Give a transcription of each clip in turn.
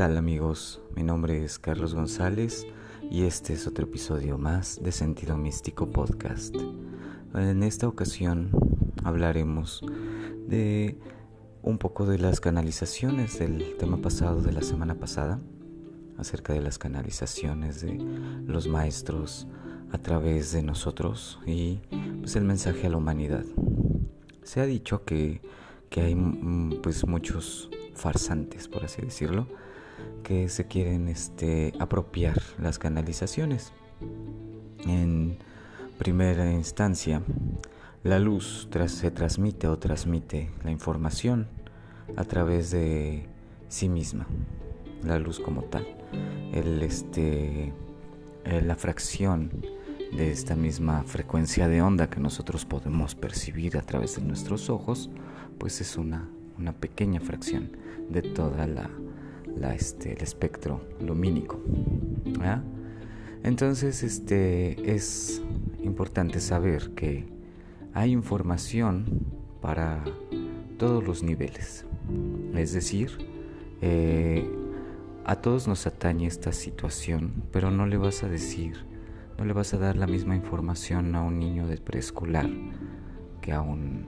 ¿Qué tal amigos? Mi nombre es Carlos González y este es otro episodio más de Sentido Místico Podcast. En esta ocasión hablaremos de un poco de las canalizaciones del tema pasado de la semana pasada, acerca de las canalizaciones de los maestros a través de nosotros y pues el mensaje a la humanidad. Se ha dicho que, que hay mm, pues muchos farsantes, por así decirlo, que se quieren este, apropiar las canalizaciones. En primera instancia, la luz se transmite o transmite la información a través de sí misma, la luz como tal. El, este, la fracción de esta misma frecuencia de onda que nosotros podemos percibir a través de nuestros ojos, pues es una, una pequeña fracción de toda la, la este, el espectro lumínico. Entonces, este, es importante saber que hay información para todos los niveles. Es decir, eh, a todos nos atañe esta situación, pero no le vas a decir no le vas a dar la misma información a un niño de preescolar que a un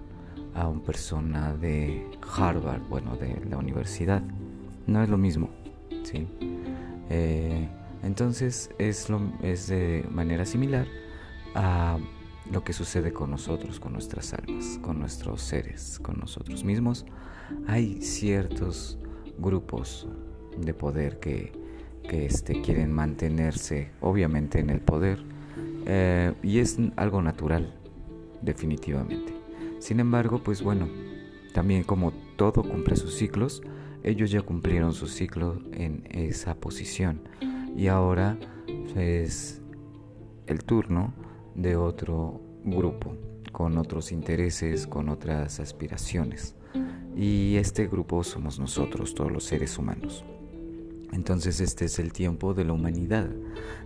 a una persona de Harvard, bueno, de la universidad. No es lo mismo, ¿sí? Eh, entonces es, lo, es de manera similar a lo que sucede con nosotros, con nuestras almas, con nuestros seres, con nosotros mismos. Hay ciertos grupos de poder que que este, quieren mantenerse obviamente en el poder eh, y es algo natural definitivamente. Sin embargo, pues bueno, también como todo cumple sus ciclos, ellos ya cumplieron su ciclo en esa posición y ahora es el turno de otro grupo con otros intereses, con otras aspiraciones. Y este grupo somos nosotros, todos los seres humanos. Entonces este es el tiempo de la humanidad,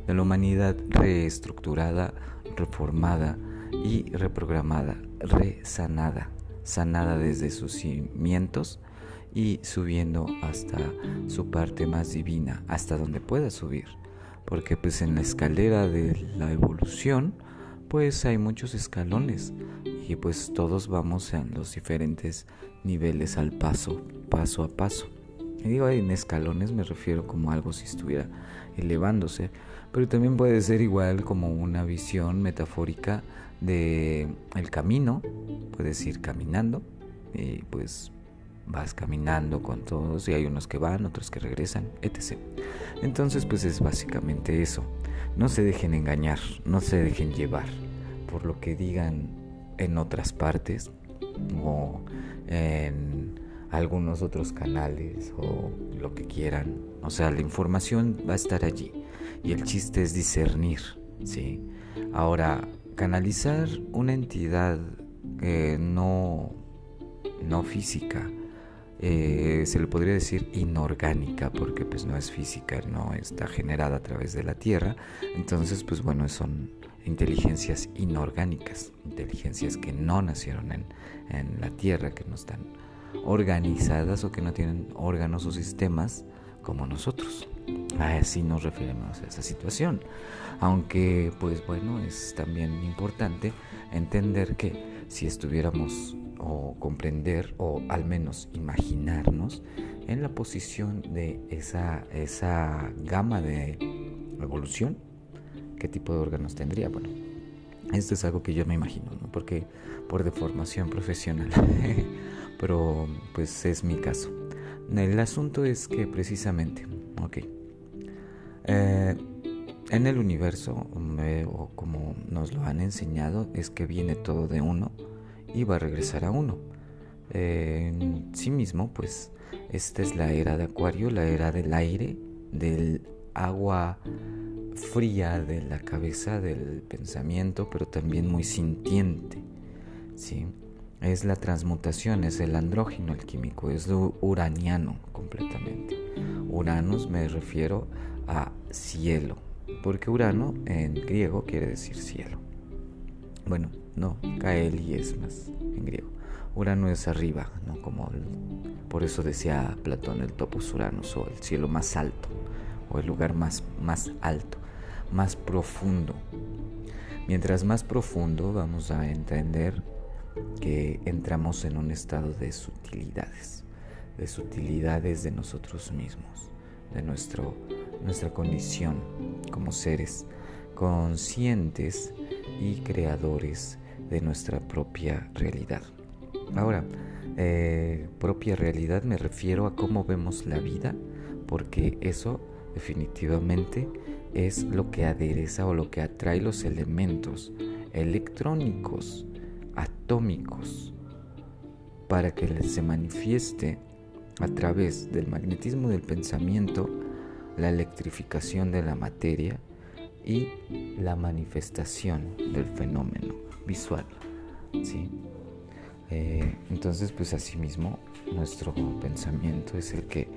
de la humanidad reestructurada, reformada y reprogramada, resanada, sanada desde sus cimientos y subiendo hasta su parte más divina, hasta donde pueda subir. Porque pues en la escalera de la evolución, pues hay muchos escalones y pues todos vamos en los diferentes niveles al paso, paso a paso. Y digo en escalones me refiero como algo si estuviera elevándose, pero también puede ser igual como una visión metafórica de el camino, puedes ir caminando y pues vas caminando con todos y hay unos que van, otros que regresan, etc. Entonces pues es básicamente eso. No se dejen engañar, no se dejen llevar por lo que digan en otras partes o en algunos otros canales o lo que quieran. O sea, la información va a estar allí y el chiste es discernir, ¿sí? Ahora, canalizar una entidad eh, no, no física, eh, se le podría decir inorgánica porque pues no es física, no está generada a través de la Tierra, entonces pues bueno, son inteligencias inorgánicas, inteligencias que no nacieron en, en la Tierra, que no están organizadas o que no tienen órganos o sistemas como nosotros. Así nos referimos a esa situación. Aunque, pues bueno, es también importante entender que si estuviéramos o comprender o al menos imaginarnos en la posición de esa, esa gama de evolución, ¿qué tipo de órganos tendría? Bueno, esto es algo que yo me imagino, ¿no? Porque por deformación profesional pero pues es mi caso. El asunto es que precisamente, ok, eh, en el universo, o como nos lo han enseñado, es que viene todo de uno y va a regresar a uno. en sí mismo, pues esta es la era de Acuario, la era del aire, del agua fría de la cabeza, del pensamiento, pero también muy sintiente. ¿sí? es la transmutación, es el andrógeno, el químico, es lo uraniano completamente. Uranus me refiero a cielo, porque Urano en griego quiere decir cielo. Bueno, no, Kaeli es más en griego. Urano es arriba, ¿no? Como por eso decía Platón el topos Uranus o el cielo más alto o el lugar más, más alto, más profundo. Mientras más profundo vamos a entender que entramos en un estado de sutilidades, de sutilidades de nosotros mismos, de nuestro, nuestra condición como seres conscientes y creadores de nuestra propia realidad. Ahora, eh, propia realidad me refiero a cómo vemos la vida, porque eso definitivamente es lo que adereza o lo que atrae los elementos electrónicos, atómicos, para que se manifieste a través del magnetismo del pensamiento la electrificación de la materia y la manifestación del fenómeno visual. ¿sí? Eh, entonces, pues asimismo, nuestro pensamiento es el que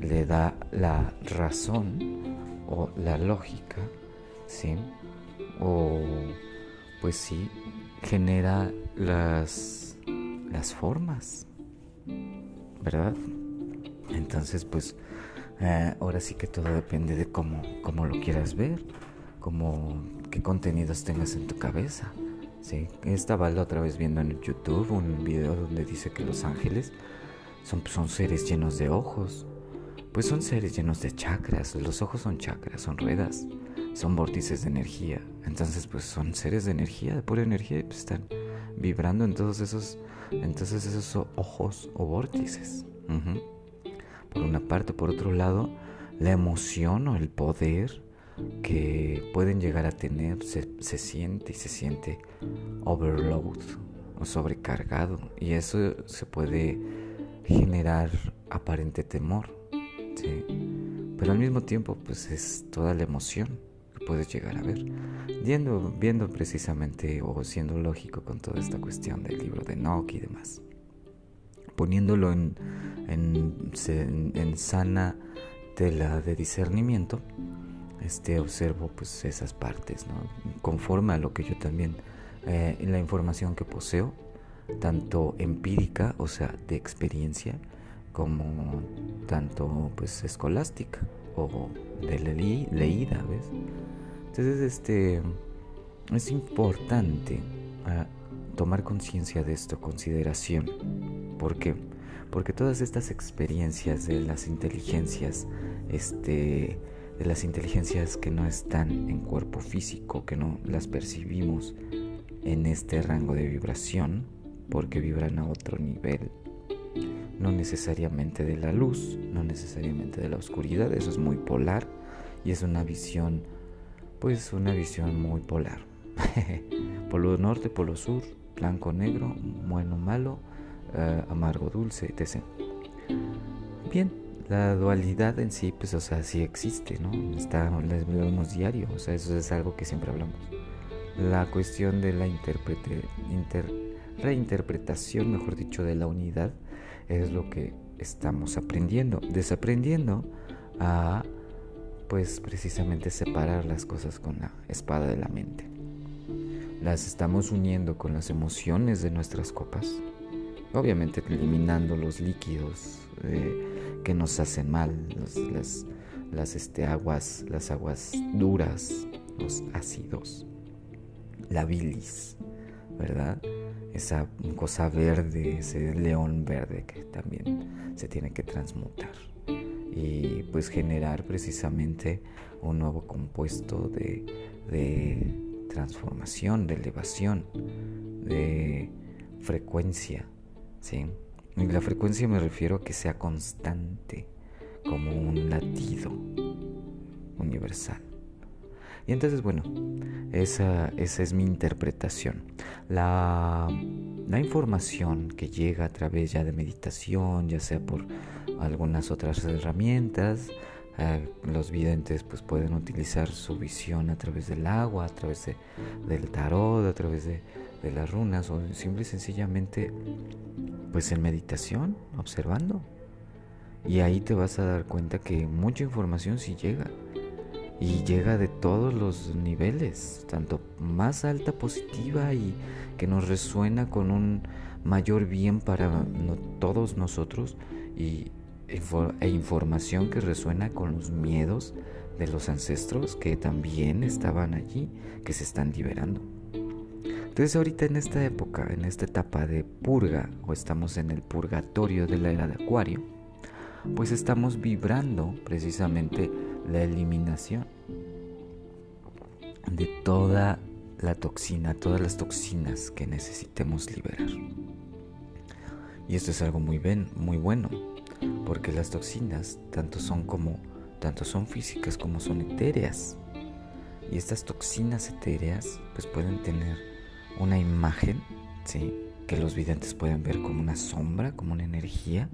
le da la razón o la lógica, ¿sí? O, pues sí, genera las, las formas, ¿verdad? Entonces, pues, eh, ahora sí que todo depende de cómo, cómo lo quieras ver, cómo, qué contenidos tengas en tu cabeza. Sí, estaba la otra vez viendo en YouTube un video donde dice que los ángeles son, son seres llenos de ojos. Pues son seres llenos de chakras. Los ojos son chakras, son ruedas, son vórtices de energía. Entonces, pues son seres de energía, de pura energía, y pues están vibrando en todos esos, entonces esos ojos o vórtices. Por una parte, por otro lado, la emoción o el poder que pueden llegar a tener se, siente y se siente overload o sobrecargado. Y eso se puede generar aparente temor ¿sí? pero al mismo tiempo pues es toda la emoción que puedes llegar a ver. Viendo, viendo precisamente o siendo lógico con toda esta cuestión del libro de Nock y demás poniéndolo en, en, sana tela de discernimiento este, observo pues esas partes, ¿no? conforme a lo que yo también, eh, la información que poseo, tanto empírica, o sea, de experiencia, como tanto pues escolástica o de leída, ¿ves? Entonces, este, es importante ah, tomar conciencia de esto, consideración. ¿Por qué? Porque todas estas experiencias de las inteligencias, este, de las inteligencias que no están en cuerpo físico, que no las percibimos en este rango de vibración, porque vibran a otro nivel, no necesariamente de la luz, no necesariamente de la oscuridad, eso es muy polar y es una visión, pues una visión muy polar. polo norte, polo sur, blanco, negro, bueno, malo, eh, amargo, dulce, etc. Bien, la dualidad en sí, pues, o sea, sí existe, ¿no? Está, la vemos diario, o sea, eso es algo que siempre hablamos. La cuestión de la interprete, reinterpretación, mejor dicho, de la unidad es lo que estamos aprendiendo, desaprendiendo a, pues, precisamente separar las cosas con la espada de la mente. Las estamos uniendo con las emociones de nuestras copas, obviamente eliminando los líquidos. Eh, que nos hacen mal, las, las este, aguas, las aguas duras, los ácidos, la bilis, ¿verdad? Esa cosa verde, ese león verde que también se tiene que transmutar y pues generar precisamente un nuevo compuesto de, de transformación, de elevación, de frecuencia, ¿sí? Y la frecuencia me refiero a que sea constante, como un latido universal. Y entonces, bueno, esa, esa es mi interpretación. La, la, información que llega a través ya de meditación, ya sea por algunas otras herramientas, eh, los videntes pues pueden utilizar su visión a través del agua, a través del tarot, a través de, de las runas o simple y sencillamente pues en meditación, observando. Y ahí te vas a dar cuenta que mucha información sí llega. y llega de todos los niveles, tanto más alta positiva y que nos resuena con un mayor bien para todos nosotros y, e información que resuena con los miedos de los ancestros que también estaban allí, que se están liberando. Entonces ahorita en esta época, en esta etapa de purga, o estamos en el purgatorio de la era de Acuario, pues estamos vibrando precisamente la eliminación de toda la toxina, todas las toxinas que necesitemos liberar. Y esto es algo muy, bien, muy bueno, porque las toxinas tanto son como tanto son físicas como son etéreas. Y estas toxinas etéreas pues pueden tener una imagen, ¿sí? que los videntes pueden ver como una sombra, como una energía,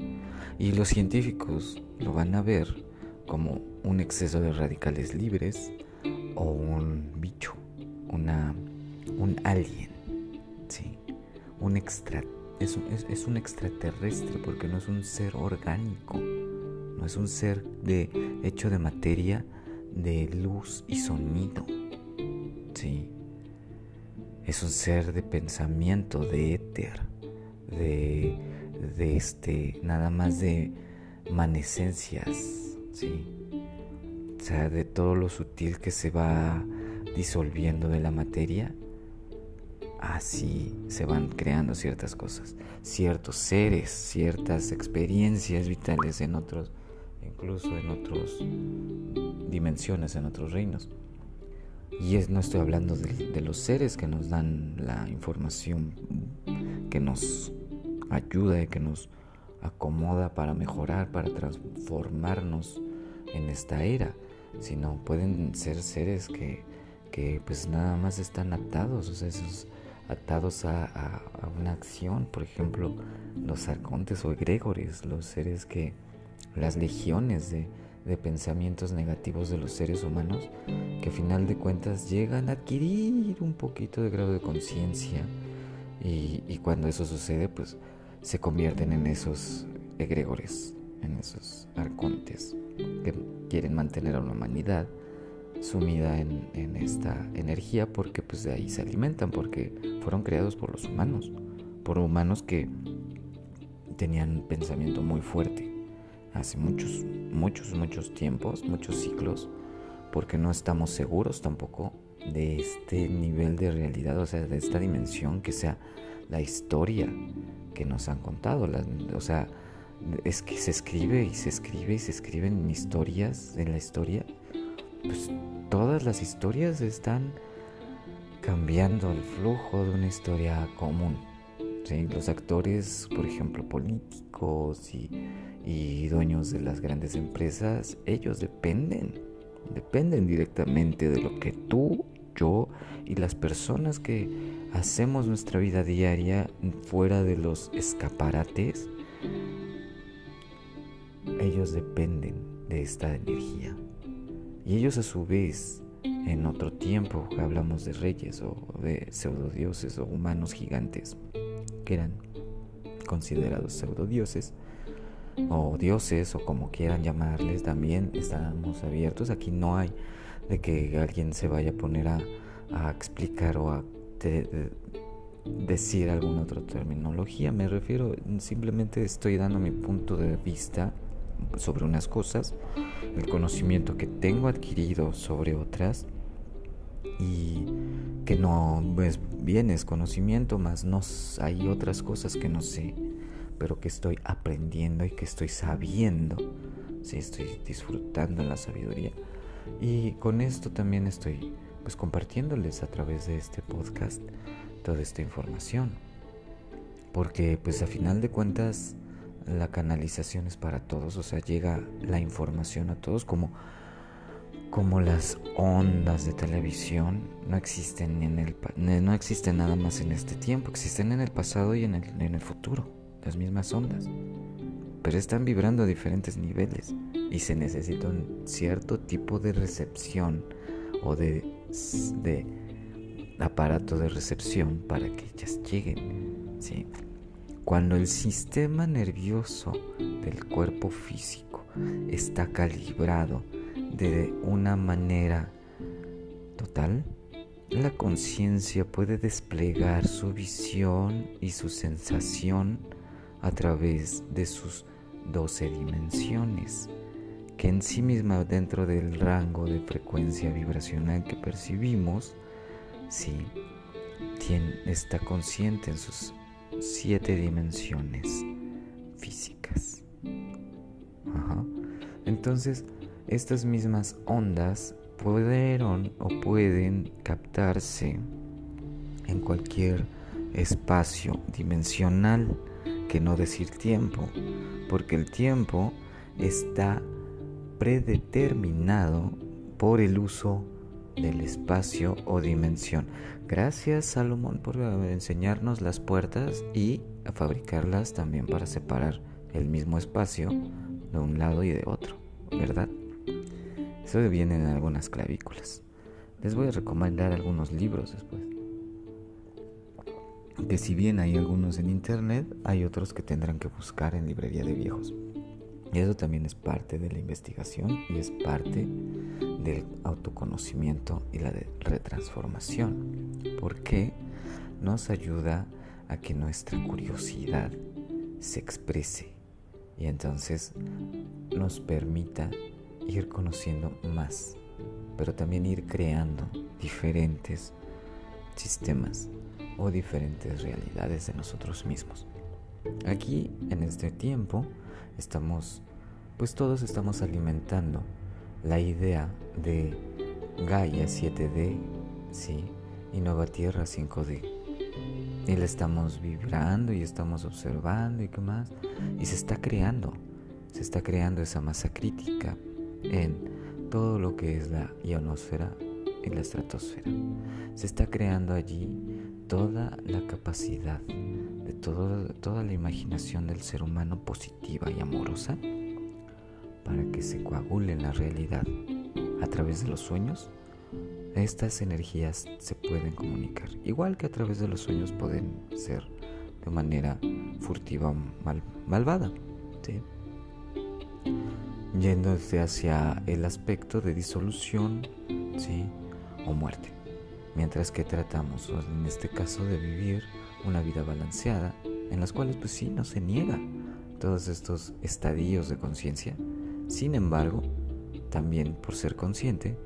y los científicos lo van a ver como un exceso de radicales libres o un bicho, una, un alien, ¿sí? un extra, es, un extraterrestre porque no es un ser orgánico, no es un ser de, hecho de materia, de luz y sonido, ¿sí? Es un ser de pensamiento, de éter, de, de este, nada más de manecencias, ¿sí? O sea, de todo lo sutil que se va disolviendo de la materia, así se van creando ciertas cosas, ciertos seres, ciertas experiencias vitales en otros, incluso en otras dimensiones, en otros reinos. Y es, no estoy hablando de, los seres que nos dan la información, que nos ayuda y que nos acomoda para mejorar, para transformarnos en esta era, sino pueden ser seres que, que pues nada más están atados, o sea, esos atados a, a, una acción, por ejemplo, los arcontes o egregores, los seres que, las legiones de, de pensamientos negativos de los seres humanos que a final de cuentas llegan a adquirir un poquito de grado de conciencia y, cuando eso sucede pues se convierten en esos egregores, en esos arcontes que quieren mantener a la humanidad sumida en, en, esta energía porque pues de ahí se alimentan porque fueron creados por los humanos por humanos que tenían un pensamiento muy fuerte hace muchos, muchos, muchos tiempos, muchos ciclos, porque no estamos seguros tampoco de este nivel de realidad, o sea, de esta dimensión que sea la historia que nos han contado. o sea, es que se escribe y se escribe y se escriben historias en la historia. Pues todas las historias están cambiando el flujo de una historia común. Los actores, por ejemplo, políticos y y dueños de las grandes empresas, ellos dependen, dependen directamente de lo que tú, yo y las personas que hacemos nuestra vida diaria fuera de los escaparates, ellos dependen de esta energía. Y ellos a su vez, en otro tiempo, hablamos de reyes o de pseudodioses o humanos gigantes, que eran considerados pseudodioses, o dioses o como quieran llamarles, también estamos abiertos. Aquí no hay de que alguien se vaya a poner a, explicar o a decir alguna otra terminología. Me refiero, simplemente estoy dando mi punto de vista sobre unas cosas, el conocimiento que tengo adquirido sobre otras y que no es bien es conocimiento, más no hay otras cosas que no sé pero que estoy aprendiendo y que estoy sabiendo, sí, estoy disfrutando la sabiduría. Y con esto también estoy pues compartiéndoles a través de este podcast toda esta información. Porque pues a final de cuentas la canalización es para todos, o sea, llega la información a todos como como las ondas de televisión no existen en el no existen nada más en este tiempo, existen en el pasado y en el, en el futuro las mismas ondas, pero están vibrando a diferentes niveles y se necesita un cierto tipo de recepción o de, de aparato de recepción para que ellas lleguen. ¿sí? Cuando el sistema nervioso del cuerpo físico está calibrado de una manera total, la conciencia puede desplegar su visión y su sensación a través de sus 12 dimensiones, que en sí misma dentro del rango de frecuencia vibracional que percibimos, sí, está consciente en sus siete dimensiones físicas. Entonces, estas mismas ondas pudieron o pueden captarse en cualquier espacio dimensional, que no decir tiempo, porque el tiempo está predeterminado por el uso del espacio o dimensión. Gracias Salomón por enseñarnos las puertas y a fabricarlas también para separar el mismo espacio de un lado y de otro, ¿verdad? Eso viene en algunas clavículas. Les voy a recomendar algunos libros después. Que si bien hay algunos en internet, hay otros que tendrán que buscar en librería de viejos. Y eso también es parte de la investigación y es parte del autoconocimiento y la de retransformación. Porque nos ayuda a que nuestra curiosidad se exprese y entonces nos permita ir conociendo más, pero también ir creando diferentes sistemas o diferentes realidades de nosotros mismos. Aquí en este tiempo estamos, pues todos estamos alimentando la idea de Gaia 7D, sí, y Nueva Tierra 5D. Y la estamos vibrando y estamos observando y qué más. Y se está creando, se está creando esa masa crítica en todo lo que es la ionosfera y la estratosfera. Se está creando allí toda la capacidad de toda la imaginación del ser humano positiva y amorosa para que se coagule en la realidad a través de los sueños. Estas energías se pueden comunicar, igual que a través de los sueños pueden ser de manera furtiva o malvada, yéndose hacia el aspecto de disolución ¿sí? o muerte, mientras que tratamos, en este caso, de vivir una vida balanceada, en las cuales pues sí, no se niega todos estos estadios de conciencia, sin embargo, también por ser consciente,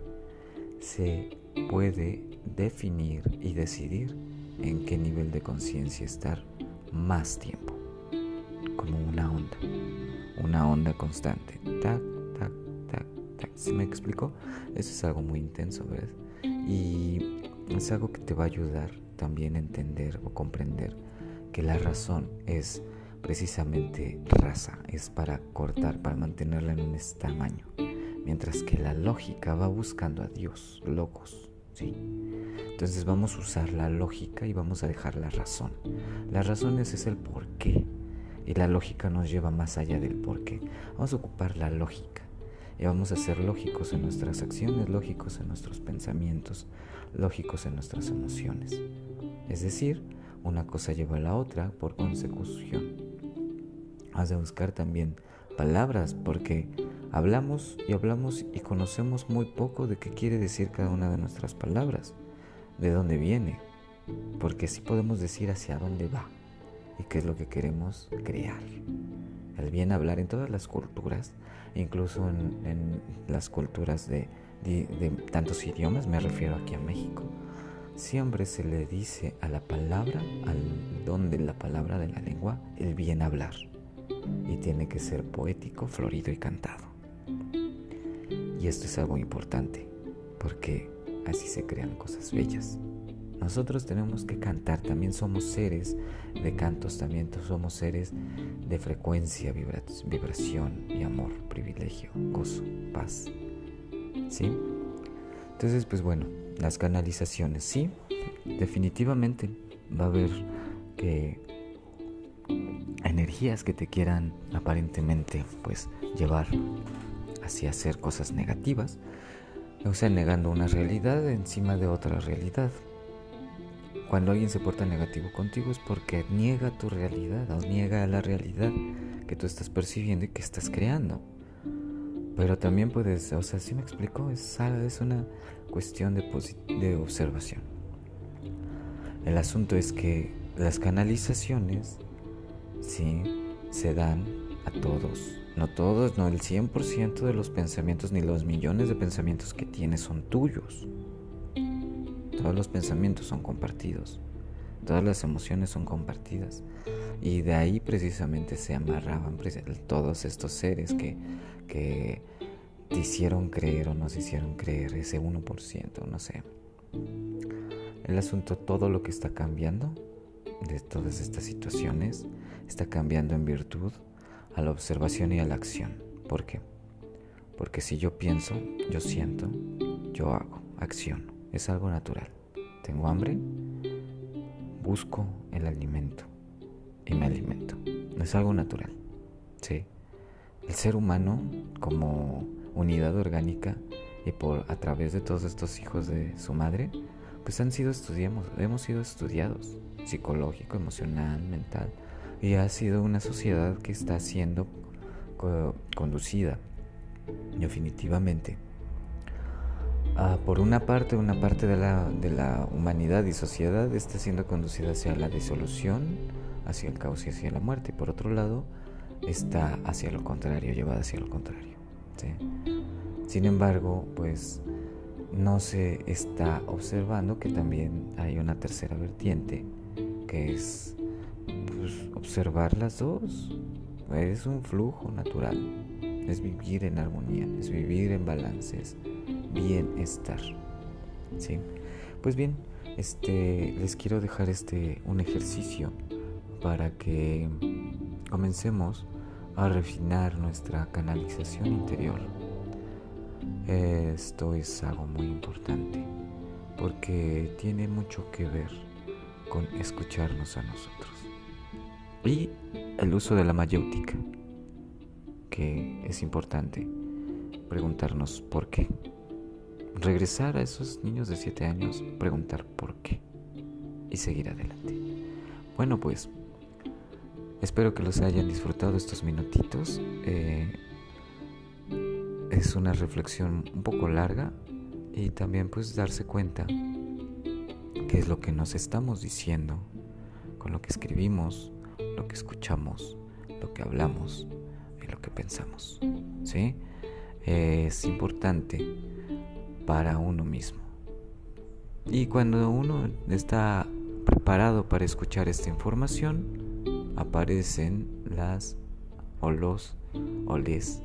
se puede definir y decidir en qué nivel de conciencia estar más tiempo, como una onda, una onda constante. Tac, tac, tac, tac. ¿Se me explicó? Eso es algo muy intenso, ¿verdad? Y es algo que te va a ayudar también a entender o comprender que la razón es precisamente raza, es para cortar, para mantenerla en un tamaño, mientras que la lógica va buscando a Dios, locos, ¿sí? Entonces vamos a usar la lógica y vamos a dejar la razón. La razón es, es el por qué y la lógica nos lleva más allá del por qué. Vamos a ocupar la lógica y vamos a ser lógicos en nuestras acciones, lógicos en nuestros pensamientos, lógicos en nuestras emociones. Es decir, una cosa lleva a la otra por consecución. Has de buscar también palabras porque hablamos y hablamos y conocemos muy poco de qué quiere decir cada una de nuestras palabras, de dónde viene, porque sí podemos decir hacia dónde va y qué es lo que queremos crear. El bien hablar en todas las culturas, incluso en, las culturas de, de tantos idiomas, me refiero aquí a México, siempre se le dice a la palabra, al don de la palabra de la lengua, el bien hablar y tiene que ser poético, florido y cantado. Y esto es algo importante, porque así se crean cosas bellas. Nosotros tenemos que cantar, también somos seres de cantos, también somos seres de frecuencia, vibración y amor, privilegio, gozo, paz. ¿Sí? Entonces, pues bueno, las canalizaciones, sí, definitivamente va a haber que energías que te quieran aparentemente pues llevar hacia hacer cosas negativas, o sea, negando una realidad encima de otra realidad. Cuando alguien se porta negativo contigo es porque niega tu realidad o niega la realidad que tú estás percibiendo y que estás creando. Pero también puedes, o sea, si me explico, es, es una cuestión de, de observación. El asunto es que las canalizaciones, sí, se dan a todos. No todos, no el 100% de los pensamientos ni los millones de pensamientos que tienes son tuyos. Todos los pensamientos son compartidos. Todas las emociones son compartidas. Y de ahí precisamente se amarraban todos estos seres que, que te hicieron creer o nos hicieron creer ese 1%, no sé. El asunto, todo lo que está cambiando de todas estas situaciones, está cambiando en virtud a la observación y a la acción. ¿Por qué? Porque si yo pienso, yo siento, yo hago, acción. Es algo natural. Tengo hambre, busco el alimento y me alimento. Es algo natural. Sí. El ser humano como unidad orgánica y por a través de todos estos hijos de su madre, pues han sido estudiamos, hemos sido estudiados psicológico, emocional, mental y ha sido una sociedad que está siendo conducida definitivamente por una parte, una parte de la, de la humanidad y sociedad está siendo conducida hacia la disolución, hacia el caos y hacia la muerte. Y por otro lado, está hacia lo contrario, llevada hacia lo contrario. Sin embargo, pues no se está observando que también hay una tercera vertiente, que es pues, observar las dos. Es un flujo natural, es vivir en armonía, es vivir en balances, bienestar. ¿Sí? Pues bien, este, les quiero dejar este, un ejercicio para que comencemos a refinar nuestra canalización interior. Esto es algo muy importante porque tiene mucho que ver con escucharnos a nosotros. Y el uso de la mayéutica, que es importante preguntarnos por qué. Regresar a esos niños de 7 años, preguntar por qué y seguir adelante. Bueno, pues espero que los hayan disfrutado estos minutitos. Eh, es una reflexión un poco larga y también pues darse cuenta qué es lo que nos estamos diciendo con lo que escribimos, lo que escuchamos, lo que hablamos y lo que pensamos. ¿Sí? Es importante para uno mismo. Y cuando uno está preparado para escuchar esta información, aparecen las o los o les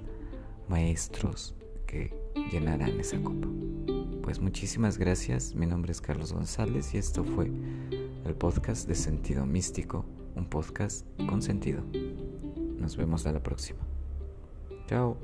maestros que llenarán esa copa. Pues muchísimas gracias, mi nombre es Carlos González y esto fue el podcast de Sentido Místico, un podcast con sentido. Nos vemos a la próxima. Chao.